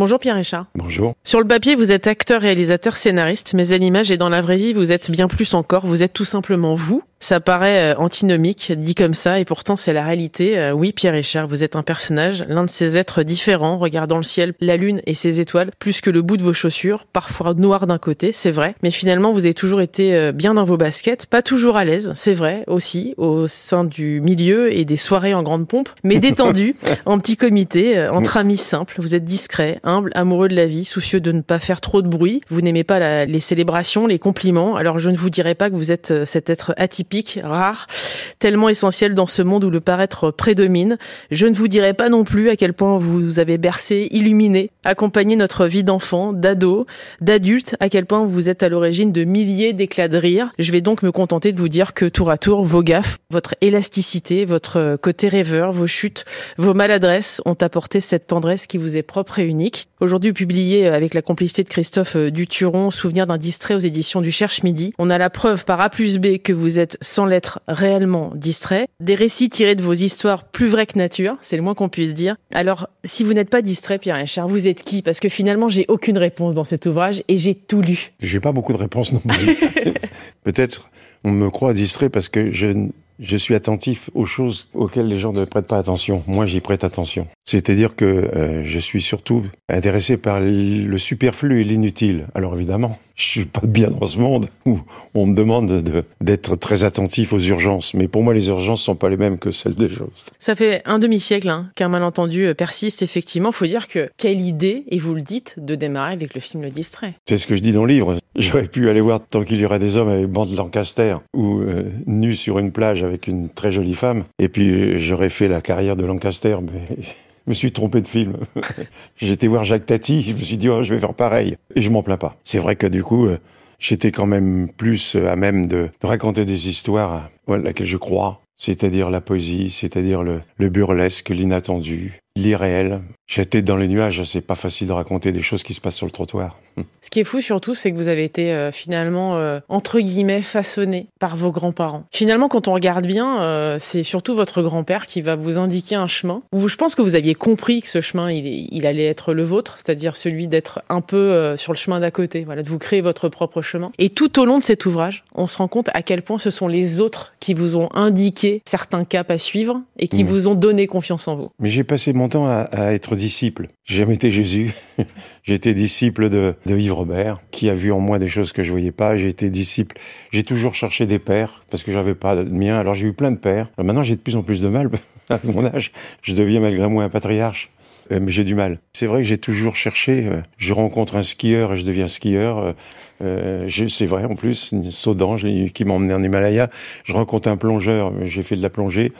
Bonjour Pierre Richard. Bonjour. Sur le papier, vous êtes acteur, réalisateur, scénariste, mais à l'image et dans la vraie vie, vous êtes bien plus encore. Vous êtes tout simplement vous. Ça paraît euh, antinomique, dit comme ça, et pourtant c'est la réalité. Euh, oui, Pierre Richard, vous êtes un personnage, l'un de ces êtres différents, regardant le ciel, la lune et ses étoiles, plus que le bout de vos chaussures, parfois noir d'un côté, c'est vrai, mais finalement vous avez toujours été euh, bien dans vos baskets, pas toujours à l'aise, c'est vrai aussi, au sein du milieu et des soirées en grande pompe, mais détendu, en petit comité, entre amis simples. Vous êtes discret, humble, amoureux de la vie, soucieux de ne pas faire trop de bruit. Vous n'aimez pas la, les célébrations, les compliments. Alors je ne vous dirai pas que vous êtes cet être atypique rare, tellement essentiel dans ce monde où le paraître prédomine. Je ne vous dirai pas non plus à quel point vous avez bercé, illuminé, accompagné notre vie d'enfant, d'ado, d'adulte, à quel point vous êtes à l'origine de milliers d'éclats de rire. Je vais donc me contenter de vous dire que tour à tour, vos gaffes, votre élasticité, votre côté rêveur, vos chutes, vos maladresses ont apporté cette tendresse qui vous est propre et unique. Aujourd'hui publié avec la complicité de Christophe Duturon, Souvenir d'un distrait aux éditions du Cherche Midi, on a la preuve par A plus B que vous êtes sans l'être réellement distrait. Des récits tirés de vos histoires plus vrais que nature, c'est le moins qu'on puisse dire. Alors, si vous n'êtes pas distrait, Pierre Richard, vous êtes qui? Parce que finalement, j'ai aucune réponse dans cet ouvrage et j'ai tout lu. J'ai pas beaucoup de réponses non plus. Peut-être on me croit distrait parce que je je suis attentif aux choses auxquelles les gens ne prêtent pas attention. Moi, j'y prête attention. C'est-à-dire que euh, je suis surtout intéressé par le superflu et l'inutile. Alors évidemment, je suis pas bien dans ce monde où on me demande d'être très attentif aux urgences. Mais pour moi, les urgences sont pas les mêmes que celles des choses. Ça fait un demi-siècle hein, qu'un malentendu euh, persiste. Effectivement, faut dire que quelle idée, et vous le dites, de démarrer avec le film Le Distrait. C'est ce que je dis dans le livre. J'aurais pu aller voir Tant qu'il y aura des hommes avec bande Lancaster ou euh, nu sur une plage avec une très jolie femme. Et puis j'aurais fait la carrière de Lancaster, mais je me suis trompé de film. J'étais voir Jacques Tati, je me suis dit, oh, je vais faire pareil. Et je m'en plains pas. C'est vrai que du coup, euh, j'étais quand même plus à même de, raconter des histoires à laquelle je crois, c'est-à-dire la poésie, c'est-à-dire le burlesque, l'inattendu, l'irréel. J'étais dans les nuages, c'est pas facile de raconter des choses qui se passent sur le trottoir. Ce qui est fou surtout, c'est que vous avez été euh, finalement, euh, entre guillemets, façonné par vos grands-parents. Finalement, quand on regarde bien, euh, c'est surtout votre grand-père qui va vous indiquer un chemin où je pense que vous aviez compris que ce chemin, il, il allait être le vôtre, c'est-à-dire celui d'être un peu sur le chemin d'à côté, voilà, de vous créer votre propre chemin. Et tout au long de cet ouvrage, on se rend compte à quel point ce sont les autres qui vous ont indiqué certains caps à suivre et qui mmh. vous ont donné confiance en vous. Mais j'ai passé mon temps à, à être disciple. J'ai jamais été Jésus. j'ai été disciple de, de, Yves Robert, qui a vu en moi des choses que je voyais pas. J'ai été disciple. J'ai toujours cherché des pères parce que j'avais pas de mien. Alors j'ai eu plein de pères. Maintenant j'ai de plus en plus de mal. à mon âge, je deviens malgré moi un patriarche. Euh, mais j'ai du mal. C'est vrai que j'ai toujours cherché. Euh, je rencontre un skieur et je deviens skieur. Euh, c'est vrai en plus, saut d'ange qui m'a emmené en Himalaya. Je rencontre un plongeur, j'ai fait de la plongée.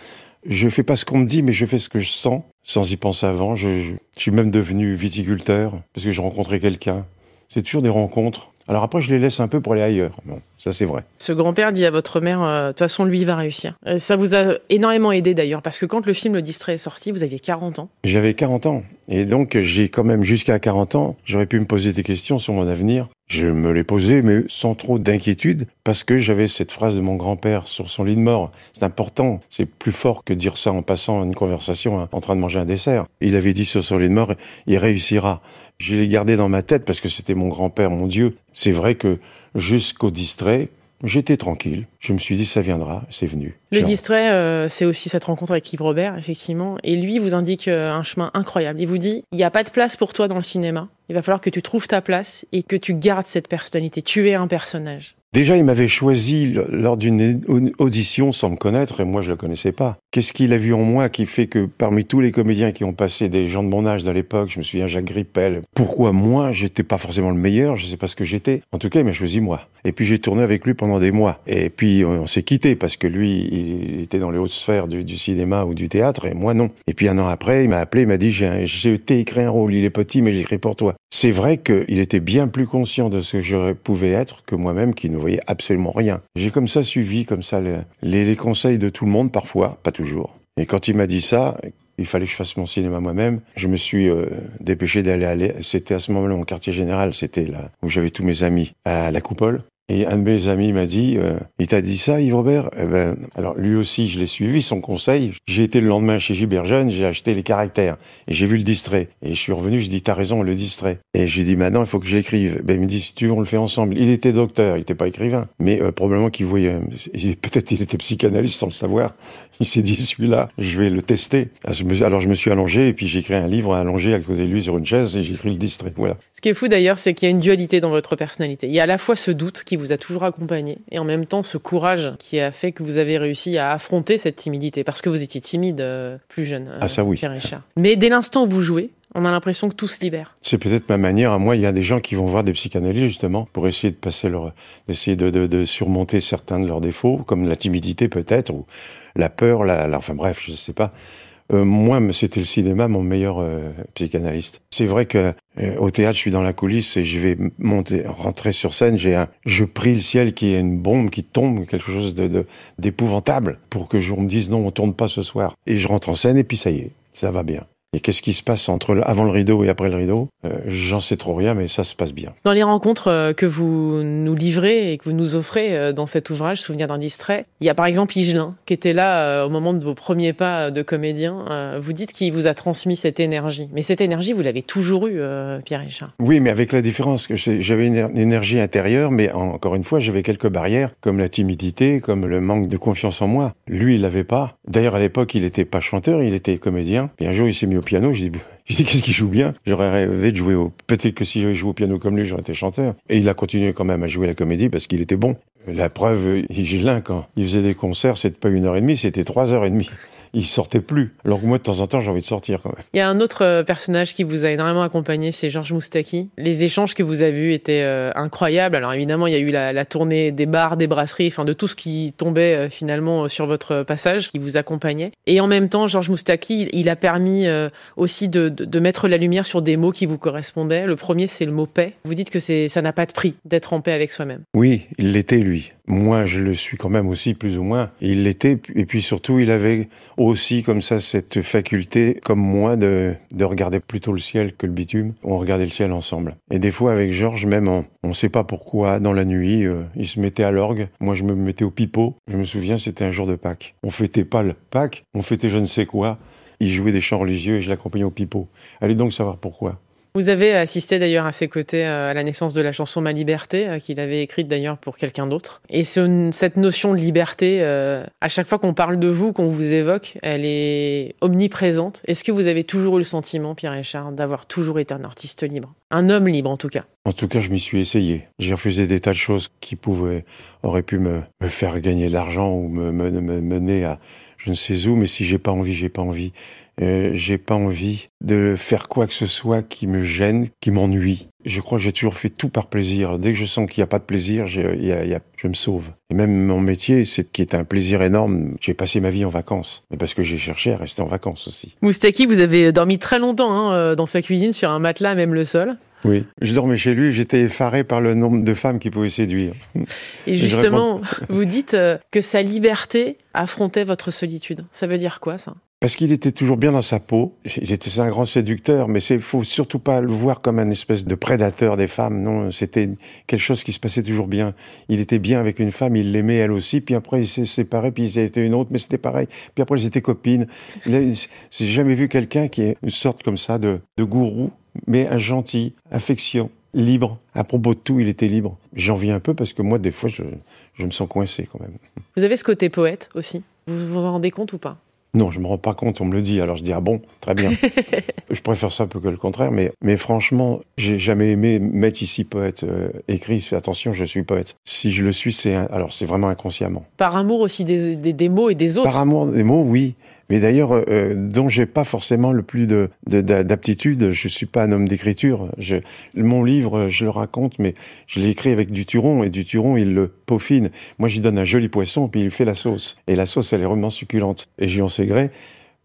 Je fais pas ce qu'on me dit, mais je fais ce que je sens, sans y penser avant. Je, je, je suis même devenu viticulteur, parce que j'ai rencontré quelqu'un. C'est toujours des rencontres. Alors après, je les laisse un peu pour aller ailleurs. Bon, ça c'est vrai. Ce grand-père dit à votre mère, euh, de toute façon, lui, il va réussir. Euh, ça vous a énormément aidé d'ailleurs, parce que quand le film Le Distrait est sorti, vous aviez 40 ans. J'avais 40 ans. Et donc, j'ai quand même, jusqu'à 40 ans, j'aurais pu me poser des questions sur mon avenir. Je me les posais, mais sans trop d'inquiétude, parce que j'avais cette phrase de mon grand-père sur son lit de mort. C'est important, c'est plus fort que dire ça en passant une conversation hein, en train de manger un dessert. Il avait dit sur son lit de mort, il réussira. Je l'ai gardé dans ma tête parce que c'était mon grand-père, mon Dieu. C'est vrai que jusqu'au distrait, J'étais tranquille. Je me suis dit, ça viendra. C'est venu. Le distrait, euh, c'est aussi cette rencontre avec Yves Robert, effectivement. Et lui vous indique euh, un chemin incroyable. Il vous dit, il n'y a pas de place pour toi dans le cinéma. Il va falloir que tu trouves ta place et que tu gardes cette personnalité. Tu es un personnage. Déjà, il m'avait choisi lors d'une audition sans me connaître, et moi je le connaissais pas. Qu'est-ce qu'il a vu en moi qui fait que parmi tous les comédiens qui ont passé des gens de mon âge de l'époque, je me souviens Jacques Grippel, pourquoi moi j'étais pas forcément le meilleur, je sais pas ce que j'étais. En tout cas, il m'a choisi moi. Et puis j'ai tourné avec lui pendant des mois. Et puis on s'est quitté parce que lui, il était dans les hautes sphères du, cinéma ou du théâtre, et moi non. Et puis un an après, il m'a appelé, il m'a dit j'ai écrit un rôle, il est petit, mais j'écris pour toi. C'est vrai qu'il était bien plus conscient de ce que je pouvais être que moi-même qui ne voyais absolument rien. J'ai comme ça suivi, comme ça, les, conseils de tout le monde parfois, pas toujours. Et quand il m'a dit ça, il fallait que je fasse mon cinéma moi-même. Je me suis euh, dépêché d'aller aller. C'était à ce moment-là mon quartier général, c'était là où j'avais tous mes amis à la Coupole. Et un de mes amis m'a dit, euh, il t'a dit ça, Yves Robert? Eh ben, Alors lui aussi, je l'ai suivi, son conseil. J'ai été le lendemain chez Gilbert j'ai acheté les caractères et j'ai vu le distrait. Et je suis revenu, je dis, t'as raison, le distrait. Et je lui dis, maintenant, il faut que je l'écrive. Ben, il me dit, tu on le fait ensemble. Il était docteur, il n'était pas écrivain. Mais euh, probablement qu'il voyait, peut-être il était psychanalyste sans le savoir. Il s'est dit, celui-là, je vais le tester. Alors je me suis allongé et puis j'ai écrit un livre allongé à côté de lui sur une chaise et j'ai écrit le distrait. Voilà. Ce qui est fou d'ailleurs, c'est qu'il y a une dualité dans votre personnalité. Il y a à la fois ce doute qui vous a toujours accompagné et en même temps ce courage qui a fait que vous avez réussi à affronter cette timidité parce que vous étiez timide euh, plus jeune. ah ça oui. Pierre Richard. Mais dès l'instant où vous jouez, on a l'impression que tout se libère. C'est peut-être ma manière. À moi, il y a des gens qui vont voir des psychanalystes justement pour essayer de passer leur, d'essayer de, de, de, surmonter certains de leurs défauts, comme la timidité peut-être ou la peur. La, enfin bref, je ne sais pas. Euh, moi, c'était le cinéma mon meilleur euh, psychanalyste. C'est vrai que euh, au théâtre, je suis dans la coulisse et je vais monter, rentrer sur scène. J'ai un, je prie le ciel qui est une bombe qui tombe, quelque chose de d'épouvantable, pour que je me dise non, on tourne pas ce soir. Et je rentre en scène et puis ça y est, ça va bien. Et qu'est-ce qui se passe entre avant le rideau et après le rideau? Euh, J'en sais trop rien, mais ça se passe bien. Dans les rencontres euh, que vous nous livrez et que vous nous offrez euh, dans cet ouvrage, Souvenir d'un distrait, il y a par exemple Igelin, qui était là au moment de vos premiers pas de comédien. vous dites qu'il vous a transmis cette énergie. Mais cette énergie, vous l'avez toujours eue, Pierre Richard. Oui, mais avec la différence que j'avais une énergie intérieure, mais encore une fois, j'avais quelques barrières, comme la timidité, comme le manque de confiance en moi. Lui, il l'avait pas. D'ailleurs, à l'époque, il n'était pas chanteur, il était comédien. Et un jour, il s'est mis au piano. Je dis, je dis qu'est-ce qu'il joue bien? J'aurais rêvé de jouer au. Peut-être que si j'avais joué au piano comme lui, j'aurais été chanteur. Et il a continué quand même à jouer la comédie parce qu'il était bon. La preuve, Gilin, quand il faisait des concerts, c'était pas une heure et demie, c'était trois heures et demie il sortait plus. Alors que moi, de temps en temps, j'ai envie de sortir quand même. Il y a un autre euh, personnage qui vous a énormément accompagné, c'est Georges Moustaki. Les échanges que vous avez eus étaient euh, incroyables. Alors évidemment, il y a eu la, tournée des bars, des brasseries, enfin de tout ce qui tombait euh, finalement sur votre passage, qui vous accompagnait. Et en même temps, Georges Moustaki, il, a permis aussi de, de, mettre la lumière sur des mots qui vous correspondaient. Le premier, c'est le mot paix. Vous dites que c'est ça n'a pas de prix d'être en paix avec soi-même. Oui, il l'était lui. Moi, je le suis quand même aussi, plus ou moins. Il l'était, et puis surtout, il avait aussi comme ça cette faculté, comme moi, de, de regarder plutôt le ciel que le bitume. On regardait le ciel ensemble. Et des fois, avec Georges, même, on ne sait pas pourquoi, dans la nuit, euh, il se mettait à l'orgue. Moi, je me mettais au pipeau. Je me souviens, c'était un jour de Pâques. On fêtait pas le Pâques, on fêtait je ne sais quoi. Il jouait des chants religieux et je l'accompagnais au pipeau. Allez donc savoir pourquoi. Vous avez assisté d'ailleurs à ses côtés euh, à la naissance de la chanson Ma Liberté, euh, qu'il avait écrite d'ailleurs pour quelqu'un d'autre. Et cette notion de liberté, euh, à chaque fois qu'on parle de vous, qu'on vous évoque, elle est omniprésente. Est-ce que vous avez toujours eu le sentiment, Pierre Richard, d'avoir toujours été un artiste libre? Un homme libre en tout cas? En tout cas, je m'y suis essayé. J'ai refusé des tas de choses qui auraient pu me, faire gagner de l'argent ou me, me mener à je ne sais où, mais si j'ai pas envie, j'ai pas envie. Euh, j'ai pas envie de faire quoi que ce soit qui me gêne, qui m'ennuie. Je crois que j'ai toujours fait tout par plaisir. Dès que je sens qu'il n'y a pas de plaisir, je, je me sauve. Et même mon métier, c'est qui est un plaisir énorme. J'ai passé ma vie en vacances, mais parce que j'ai cherché à rester en vacances aussi. Moustaki, vous avez dormi très longtemps hein, euh, dans sa cuisine sur un matelas, même le sol. Oui, je dormais chez lui, j'étais effaré par le nombre de femmes qu'il pouvait séduire. Et justement, vous dites euh, que sa liberté affrontait votre solitude. Ça veut dire quoi ça? Parce qu'il était toujours bien dans sa peau. Il était un grand séducteur, mais il faut surtout pas le voir comme un espèce de prédateur des femmes. Non, c'était quelque chose qui se passait toujours bien. Il était bien avec une femme, il l'aimait elle aussi. Puis après, il s'est séparé, puis il été une autre, mais c'était pareil. Puis après, ils étaient copines. J'ai jamais vu quelqu'un qui est une sorte comme ça de, gourou, mais un gentil, affection, libre. À propos de tout, il était libre. J'en viens un peu parce que moi, des fois, je me sens coincé quand même. Vous avez ce côté poète aussi? Vous vous en rendez compte ou pas? Non, je me rends pas compte, on me le dit, alors je dis ah bon, très bien. je préfère ça peu que le contraire, mais, mais franchement, j'ai jamais aimé mettre ici poète euh, écrit, attention, je suis poète. Si je le suis, c'est alors c'est vraiment inconsciemment. Par amour aussi des, des, des, mots et des autres. Par amour des mots, oui mais d'ailleurs euh, euh, dont j'ai pas forcément le plus de d'aptitude. Je suis pas un homme d'écriture. Mon livre, je le raconte, mais je l'ai écrit avec du turon et du turon, il le peaufine. Moi, j'y donne un joli poisson, puis il fait la sauce. Et la sauce, elle est vraiment succulente. Et j'y en sais gré,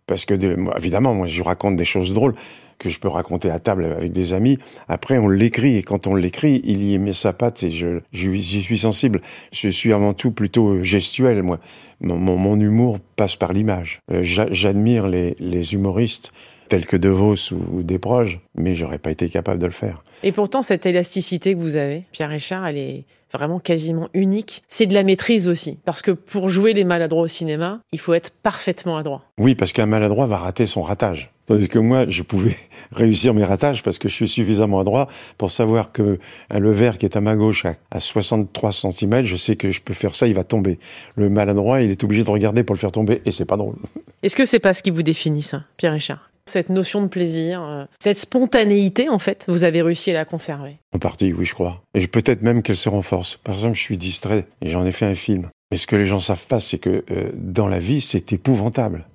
parce que de, évidemment, moi, je raconte des choses drôles que je peux raconter à table avec des amis. Après, on l'écrit et quand on l'écrit, il y met sa patte et je, j'y suis sensible. Je suis avant tout plutôt gestuel, moi. Mon, mon, humour passe par l'image. Euh, j'admire les, les, humoristes tels que De Vos ou, ou Desproges, mais j'aurais pas été capable de le faire. Et pourtant, cette élasticité que vous avez, Pierre Richard, elle est vraiment quasiment unique, c'est de la maîtrise aussi. Parce que pour jouer les maladroits au cinéma, il faut être parfaitement adroit. Oui, parce qu'un maladroit va rater son ratage. Tandis que moi, je pouvais réussir mes ratages parce que je suis suffisamment adroit pour savoir que le verre qui est à ma gauche à, 63 cm, je sais que je peux faire ça, il va tomber. Le maladroit, il est obligé de regarder pour le faire tomber et c'est pas drôle. Est-ce que c'est pas ce qui vous définit ça, Pierre Richard? Cette notion de plaisir, euh, cette spontanéité, en fait, vous avez réussi à la conserver? En partie, oui, je crois. Et peut-être même qu'elle se renforce. Par exemple, je suis distrait et j'en ai fait un film. Mais ce que les gens savent pas, c'est que euh, dans la vie, c'est épouvantable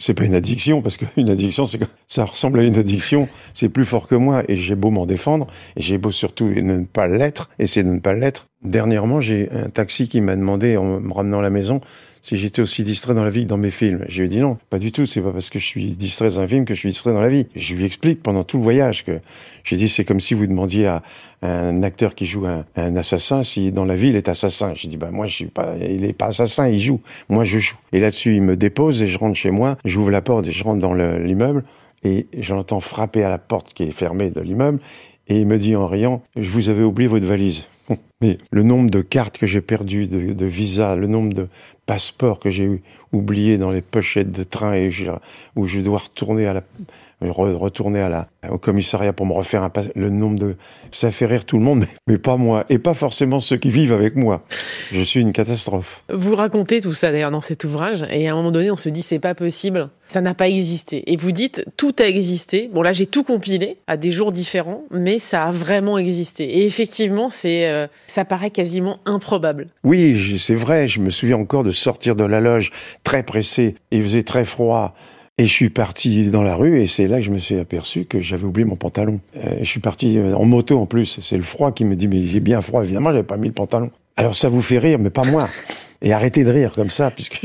c'est pas une addiction parce qu'une addiction c'est ça ressemble à une addiction c'est plus fort que moi et j'ai beau m'en défendre et j'ai beau surtout ne pas l'être essayer de ne pas l'être. Dernièrement j'ai un taxi qui m'a demandé en me ramenant à la maison si j'étais aussi distrait dans la vie que dans mes films. Je lui ai dit non, pas du tout. C'est pas parce que je suis distrait dans un film que je suis distrait dans la vie. je lui explique pendant tout le voyage que j'ai dit c'est comme si vous demandiez à un acteur qui joue un, assassin si dans la vie il est assassin. J'ai dit bah moi je suis pas, il est pas assassin, il joue. Moi je joue. Et là-dessus il me dépose et je rentre chez moi. J'ouvre la porte et je rentre dans l'immeuble et j'entends frapper à la porte qui est fermée de l'immeuble et il me dit en riant je vous avais oublié votre valise. Mais le nombre de cartes que j'ai perdues, de, visas, le nombre de passeports que j'ai oubliés dans les pochettes de train où je dois retourner à la, retourner à la, au commissariat pour me refaire un le nombre de, ça fait rire tout le monde, mais, pas moi, et pas forcément ceux qui vivent avec moi. Je suis une catastrophe. Vous racontez tout ça d'ailleurs dans cet ouvrage, et à un moment donné, on se dit c'est pas possible, ça n'a pas existé. Et vous dites tout a existé. Bon là, j'ai tout compilé à des jours différents, mais ça a vraiment existé. Et effectivement, c'est, euh, ça paraît quasiment improbable. Oui, c'est vrai. Je me souviens encore de sortir de la loge très pressé. Il faisait très froid. Et je suis parti dans la rue et c'est là que je me suis aperçu que j'avais oublié mon pantalon. Euh, je suis parti euh, en moto en plus. C'est le froid qui me dit mais j'ai bien froid. Évidemment, j'avais pas mis le pantalon. Alors ça vous fait rire, mais pas moi. Et arrêtez de rire comme ça, puisque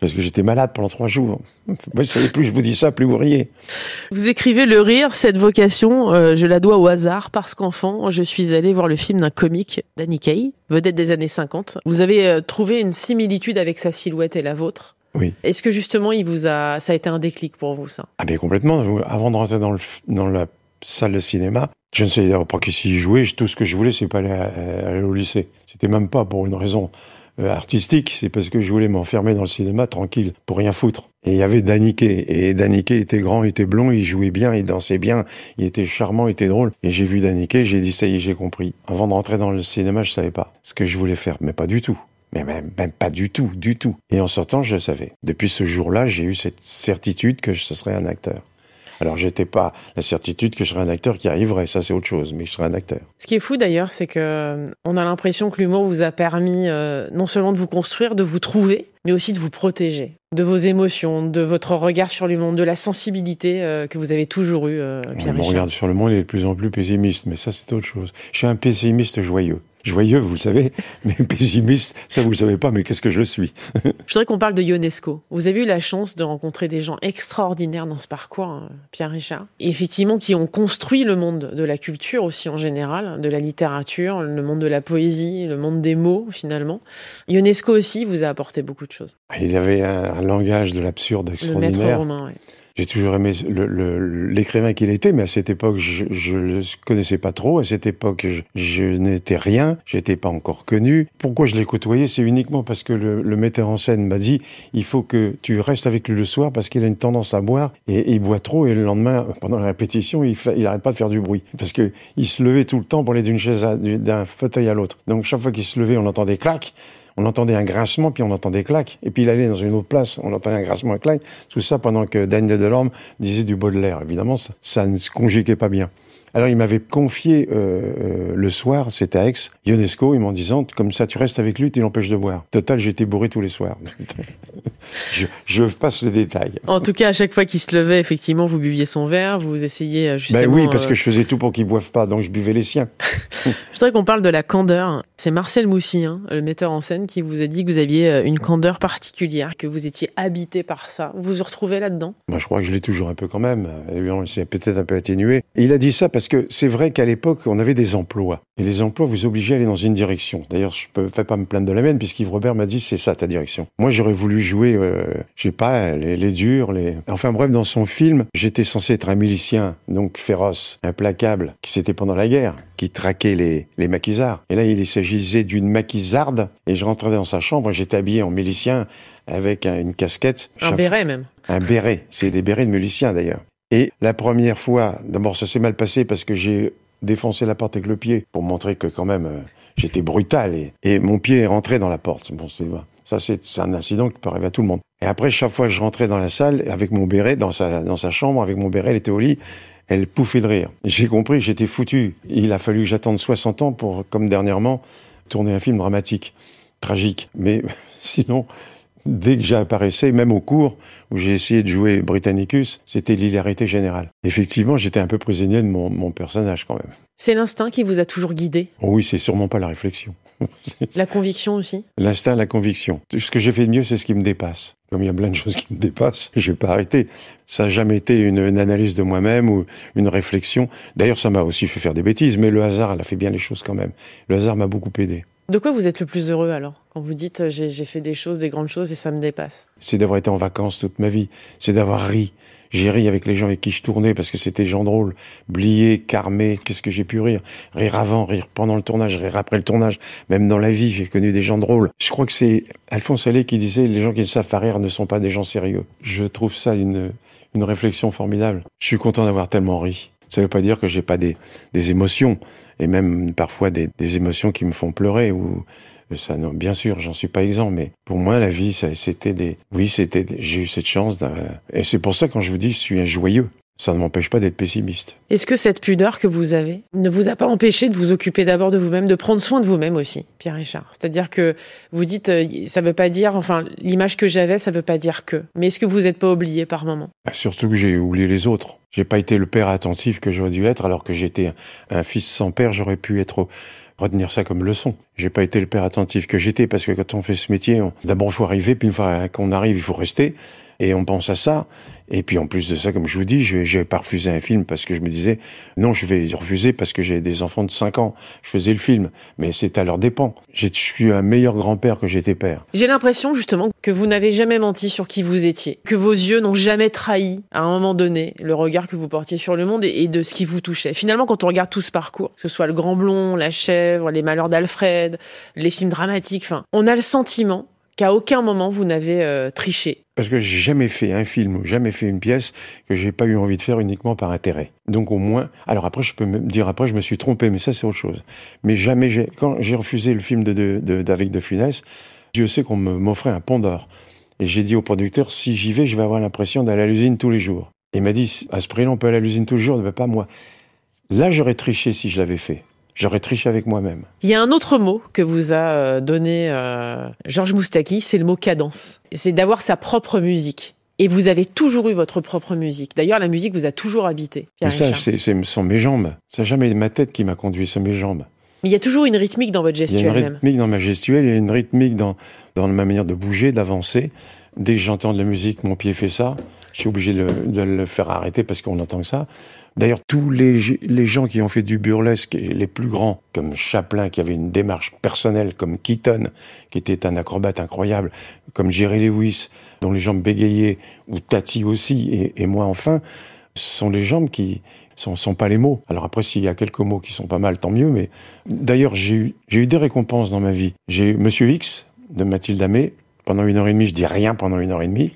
parce que j'étais malade pendant trois jours. Vous savez, plus je vous dis ça, plus vous riez. Vous écrivez le rire, cette vocation, euh, je la dois au hasard parce qu'enfant, je suis allé voir le film d'un comique, Danny Kaye, vedette des années 50. Vous avez trouvé une similitude avec sa silhouette et la vôtre? Oui. Est-ce que justement, il vous a, ça a été un déclic pour vous, ça? Ah, bien complètement. Avant de rentrer dans, le, dans la salle de cinéma, je ne savais pas qui s'y jouer. Tout ce que je voulais, c'est pas aller, au lycée. C'était même pas pour une raison euh, artistique, c'est parce que je voulais m'enfermer dans le cinéma tranquille, pour rien foutre. Et il y avait Daniké, et Daniké était grand, il était blond, il jouait bien, il dansait bien, il était charmant, il était drôle. Et j'ai vu Daniké, j'ai dit ça y est, j'ai compris. Avant de rentrer dans le cinéma, je savais pas ce que je voulais faire, mais pas du tout. Mais même, pas du tout, du tout. Et en sortant, je le savais. Depuis ce jour-là, j'ai eu cette certitude que ce serais un acteur. Alors, j'étais pas la certitude que je serais un acteur qui arriverait, ça c'est autre chose, mais je serais un acteur. Ce qui est fou d'ailleurs, c'est que on a l'impression que l'humour vous a permis euh, non seulement de vous construire, de vous trouver, mais aussi de vous protéger de vos émotions, de votre regard sur le monde, de la sensibilité euh, que vous avez toujours eue, euh, Pierre Mon regard sur le monde est de plus en plus pessimiste, mais ça c'est autre chose. Je suis un pessimiste joyeux joyeux, vous le savez, mais pessimiste, ça vous le savez pas, mais qu'est-ce que je suis? Je voudrais qu'on parle de Ionesco. Vous avez eu la chance de rencontrer des gens extraordinaires dans ce parcours, hein, Pierre Richard, et effectivement qui ont construit le monde de la culture aussi en général, de la littérature, le monde de la poésie, le monde des mots finalement. Ionesco aussi vous a apporté beaucoup de choses. Il avait un, langage de l'absurde extraordinaire. Le maître romain, oui. J'ai toujours aimé l'écrivain qu'il était, mais à cette époque, je ne le connaissais pas trop. À cette époque, je, n'étais rien, j'étais pas encore connu. Pourquoi je l'ai côtoyé? C'est uniquement parce que le, metteur en scène m'a dit il faut que tu restes avec lui le soir parce qu'il a une tendance à boire et, il boit trop. Et le lendemain, pendant la répétition, il, il arrête pas de faire du bruit parce que il se levait tout le temps pour aller d'une chaise d'un fauteuil à l'autre. Donc chaque fois qu'il se levait, on entendait clac on entendait un grincement, puis on entendait claque. Et puis il allait dans une autre place, on entendait un grincement, un claque. Tout ça pendant que Daniel Delorme disait du Baudelaire. Évidemment, ça, ça ne se conjuguait pas bien. Alors il m'avait confié euh, euh, le soir, c'était à Aix, Ionesco, il m'en disant comme ça tu restes avec lui, tu l'empêches de boire. Total, j'étais bourré tous les soirs. je, passe le détail. En tout cas, à chaque fois qu'il se levait, effectivement, vous buviez son verre, vous essayiez euh, justement. Ben oui, parce que je faisais tout pour qu'il boive pas, donc je buvais les siens. je voudrais qu'on parle de la candeur. C'est Marcel Moussy, hein, le metteur en scène, qui vous a dit que vous aviez une candeur particulière, que vous étiez habité par ça. Vous vous retrouvez là-dedans? Moi, je crois que je l'ai toujours un peu quand même. C'est peut-être un peu atténué. il a dit ça Parce que c'est vrai qu'à l'époque, on avait des emplois. Et les emplois vous obligeaient à aller dans une direction. D'ailleurs, je ne peux pas me plaindre de la mienne, puisqu'Yves Robert m'a dit, c'est ça ta direction. Moi, j'aurais voulu jouer, euh, je sais pas, les, les durs, les... Enfin bref, dans son film, j'étais censé être un milicien, donc féroce, implacable, qui c'était pendant la guerre, qui traquait les, les maquisards. Et là, il s'agissait d'une maquisarde, et je rentrais dans sa chambre, j'étais habillé en milicien, avec une casquette. Un béret même. Un béret. C'est des bérets de miliciens d'ailleurs. Et la première fois, d'abord ça s'est mal passé parce que j'ai défoncé la porte avec le pied pour montrer que quand même euh, j'étais brutal et, et, mon pied est rentré dans la porte. Bon, c'est ça c'est un incident qui peut arriver à tout le monde. Et après chaque fois que je rentrais dans la salle avec mon béret dans sa dans sa chambre avec mon béret, elle était au lit, elle pouffait de rire. J'ai compris, j'étais foutu. Il a fallu que j'attende 60 ans pour comme dernièrement tourner un film dramatique, tragique. Mais sinon dès que j'apparaissais, même au cours où j'ai essayé de jouer Britannicus, c'était l'hilarité générale. Effectivement, j'étais un peu prisonnier de mon, mon personnage quand même. C'est l'instinct qui vous a toujours guidé? Oh Oui, c'est sûrement pas la réflexion. la conviction aussi? L'instinct, la conviction. Ce que j'ai fait de mieux, c'est ce qui me dépasse. Comme il y a plein de choses qui me dépassent, je vais pas arrêter. Ça n'a jamais été une, une, analyse de moi-même ou une réflexion. D'ailleurs, ça m'a aussi fait faire des bêtises, mais le hasard, elle a fait bien les choses quand même. Le hasard m'a beaucoup aidé. De quoi vous êtes le plus heureux alors Quand vous dites euh, j'ai fait des choses, des grandes choses et ça me dépasse? C'est d'avoir été en vacances toute ma vie. C'est d'avoir ri. J'ai ri avec les gens avec qui je tournais parce que c'était gens drôles. Blier, Carmé, qu'est-ce que j'ai pu rire? Rire avant, rire pendant le tournage, rire après le tournage. Même dans la vie, j'ai connu des gens drôles. Je crois que c'est Alphonse Allais qui disait les gens qui savent pas rire ne sont pas des gens sérieux. Je trouve ça une, une réflexion formidable. Je suis content d'avoir tellement ri. Ça ne veut pas dire que j'ai pas des, des émotions, et même parfois des, des émotions qui me font pleurer. Ou ça, non, bien sûr, j'en suis pas exempt, mais pour moi, la vie, c'était des, oui, c'était, j'ai eu cette chance. Et c'est pour ça quand je vous dis, je suis un joyeux. Ça ne m'empêche pas d'être pessimiste. Est-ce que cette pudeur que vous avez ne vous a pas empêché de vous occuper d'abord de vous-même, de prendre soin de vous-même aussi, Pierre Richard? C'est-à-dire que vous dites, euh, ça veut pas dire, enfin, l'image que j'avais, ça veut pas dire que. Mais est-ce que vous n'êtes pas oublié par moment? Bah, Surtout que j'ai oublié les autres. J'ai pas été le père attentif que j'aurais dû être, alors que j'étais un fils sans père, j'aurais pu être retenir ça comme leçon. J'ai pas été le père attentif que j'étais parce que quand on fait ce métier, on... d'abord il faut arriver, puis une fois qu'on arrive, il faut rester et on pense à ça. Et puis en plus de ça, comme je vous dis, je n'avais pas refusé un film parce que je me disais non, je vais refuser parce que j'ai des enfants de 5 ans. Je faisais le film, mais c'est à leur dépens. Je suis un meilleur grand-père que j'étais père. J'ai l'impression justement que vous n'avez jamais menti sur qui vous étiez, que vos yeux n'ont jamais trahi à un moment donné le regard que vous portiez sur le monde et, de ce qui vous touchait. Finalement, quand on regarde tout ce parcours, que ce soit Le Grand Blond, La Chèvre, Les Malheurs d'Alfred, les films dramatiques, enfin, on a le sentiment qu'à aucun moment vous n'avez euh, triché. Parce que j'ai jamais fait un film ou jamais fait une pièce que j'ai pas eu envie de faire uniquement par intérêt. Donc au moins, alors après je peux me dire après je me suis trompé, mais ça c'est autre chose. Mais jamais j'ai quand j'ai refusé le film de, de, de d'Avec de Funès, Dieu sait qu'on m'offrait un pont d'or. Et j'ai dit au producteur si j'y vais, je vais avoir l'impression d'aller à l'usine tous les jours. Et il m'a dit à ce prix-là on peut aller à l'usine tous les jours, mais pas moi. Là j'aurais triché si je l'avais fait j'aurais triché avec moi-même. Il y a un autre mot que vous a donné euh, Georges Moustaki, c'est le mot cadence. C'est d'avoir sa propre musique. Et vous avez toujours eu votre propre musique. D'ailleurs, la musique vous a toujours habité. Mais ça, c'est, ce sont mes jambes. C'est jamais ma tête qui m'a conduit, c'est mes jambes. Mais il y a toujours une rythmique dans votre gestuelle. Il y a une rythmique même. dans ma gestuelle, il y a une rythmique dans, dans ma manière de bouger, d'avancer. Dès que j'entends de la musique, mon pied fait ça. Je suis obligé de le, de le faire arrêter parce qu'on entend que ça. D'ailleurs, tous les, les, gens qui ont fait du burlesque, les plus grands, comme Chaplin, qui avait une démarche personnelle, comme Keaton, qui était un acrobate incroyable, comme Jerry Lewis, dont les jambes bégayaient, ou Tati aussi, et, moi enfin, ce sont les jambes qui sont, sont pas les mots. Alors après, s'il y a quelques mots qui sont pas mal, tant mieux, mais d'ailleurs, j'ai eu, eu des récompenses dans ma vie. J'ai eu Monsieur X, de Mathilde Amé, pendant une heure et demie, je dis rien pendant une heure et demie.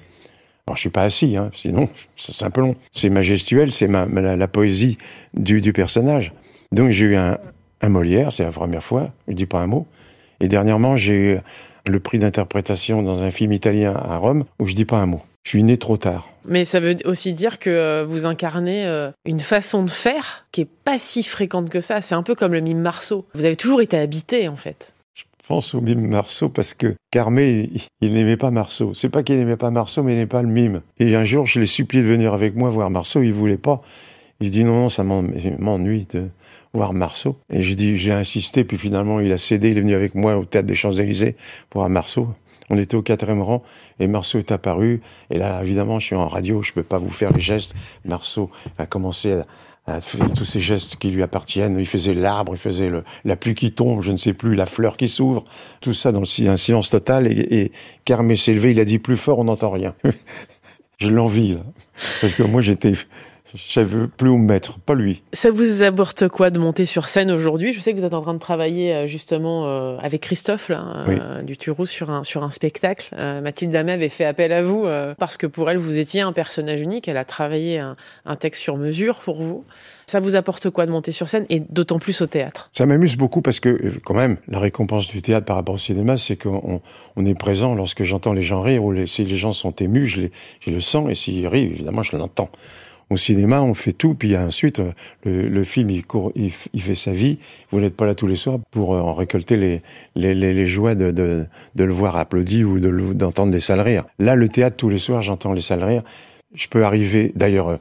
Alors, je suis pas assis, hein, sinon, c'est un peu long. C'est ma gestuelle, c'est la, poésie du, du personnage. Donc, j'ai eu un, Molière, c'est la première fois, je dis pas un mot. Et dernièrement, j'ai eu le prix d'interprétation dans un film italien à Rome, où je dis pas un mot. Je suis né trop tard. Mais ça veut aussi dire que vous incarnez une façon de faire qui est pas si fréquente que ça. C'est un peu comme le mime Marceau. Vous avez toujours été habité, en fait. Je au mime Marceau parce que Carmé, il, il n'aimait pas Marceau. C'est pas qu'il n'aimait pas Marceau, mais il n'aimait pas le mime. Et un jour, je l'ai supplié de venir avec moi voir Marceau. Il voulait pas. Il dit non, non, ça m'ennuie de voir Marceau. Et j'ai dit, j'ai insisté, puis finalement, il a cédé. Il est venu avec moi au théâtre des Champs-Élysées pour voir Marceau. On était au quatrième rang et Marceau est apparu. Et là, évidemment, je suis en radio, je peux pas vous faire les gestes. Marceau a commencé à, à faire tous ces gestes qui lui appartiennent. Il faisait l'arbre, il faisait le, la pluie qui tombe, je ne sais plus, la fleur qui s'ouvre, tout ça dans un silence total. Et, et Carmé s'est levé, il a dit plus fort, on n'entend rien. je l'envie, là. Parce que moi, j'étais je savais plus où me mettre, pas lui. Ça vous apporte quoi de monter sur scène aujourd'hui? Je sais que vous êtes en train de travailler euh, justement euh, avec Christophe là, euh, du Turou sur un, sur un spectacle. Mathilde Damet avait fait appel à vous parce que pour elle, vous étiez un personnage unique. Elle a travaillé un, un texte sur mesure pour vous. Ça vous apporte quoi de monter sur scène et d'autant plus au théâtre? Ça m'amuse beaucoup parce que quand même, la récompense du théâtre par rapport au cinéma, c'est qu'on on est présent lorsque j'entends les gens rire ou les, si les gens sont émus, je, les, je le sens et s'ils rient, évidemment, je l'entends. Au cinéma, on fait tout, puis ensuite, euh, le, film, il, court, il, fait sa vie. Vous n'êtes pas là tous les soirs pour euh, en récolter les, joies de, le voir applaudi ou d'entendre de, les salles rire. Là, le théâtre, tous les soirs, j'entends les salles rire. Je peux arriver, d'ailleurs, euh,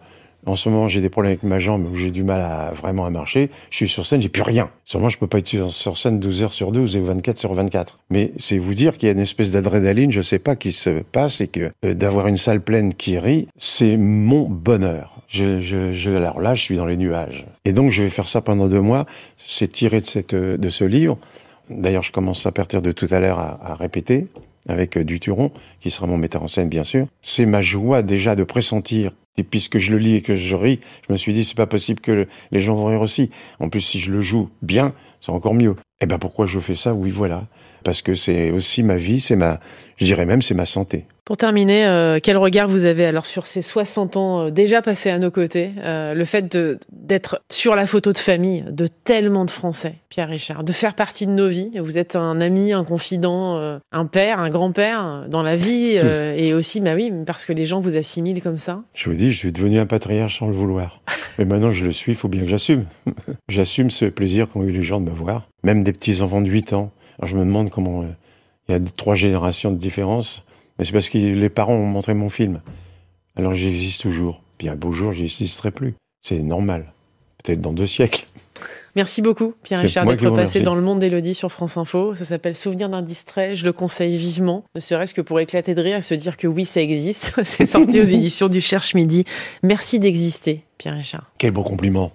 en ce moment, j'ai des problèmes avec ma jambe où j'ai du mal à vraiment à marcher. Je suis sur scène, j'ai plus rien. Sûrement, je peux pas être sur, scène 12 heures sur 12 et 24 sur 24. Mais c'est vous dire qu'il y a une espèce d'adrénaline, je sais pas, qui se passe et que d'avoir une salle pleine qui rit, c'est mon bonheur. Je, je, je, alors là, je suis dans les nuages. Et donc, je vais faire ça pendant deux mois. C'est tiré de, ce livre. D'ailleurs, je commence à partir de tout à l'heure à, répéter avec euh, Duturon, qui sera mon metteur en scène, bien sûr. C'est ma joie déjà de pressentir. Et puisque je le lis et que je ris, je me suis dit, c'est pas possible que les gens vont rire aussi. En plus, si je le joue bien, c'est encore mieux. Eh ben, pourquoi je fais ça? Oui, voilà parce que c'est aussi ma vie, c'est ma, je dirais même, c'est ma santé. Pour terminer, euh, quel regard vous avez alors sur ces 60 ans euh, déjà passés à nos côtés, euh, le fait d'être sur la photo de famille de tellement de Français, Pierre Richard, de faire partie de nos vies? Vous êtes un ami, un confident, euh, un père, un grand-père dans la vie, et aussi, bah oui, parce que les gens vous assimilent comme ça. Je vous dis, je suis devenu un patriarche sans le vouloir. Mais maintenant que je le suis, il faut bien que j'assume. j'assume ce plaisir qu'ont eu les gens de me voir, même des petits enfants de 8 ans alors je me demande comment. Euh, il y a trois générations de différence, mais c'est parce que les parents ont montré mon film. Alors j'existe toujours. Puis un beau jour, j'existerai plus. C'est normal. Peut-être dans deux siècles. Merci beaucoup, Pierre-Richard, d'être passé dans le monde d'Elodie sur France Info. Ça s'appelle Souvenir d'un distrait. Je le conseille vivement, ne serait-ce que pour éclater de rire et se dire que oui, ça existe. C'est sorti aux éditions du Cherche Midi. Merci d'exister, Pierre-Richard. Quel beau compliment.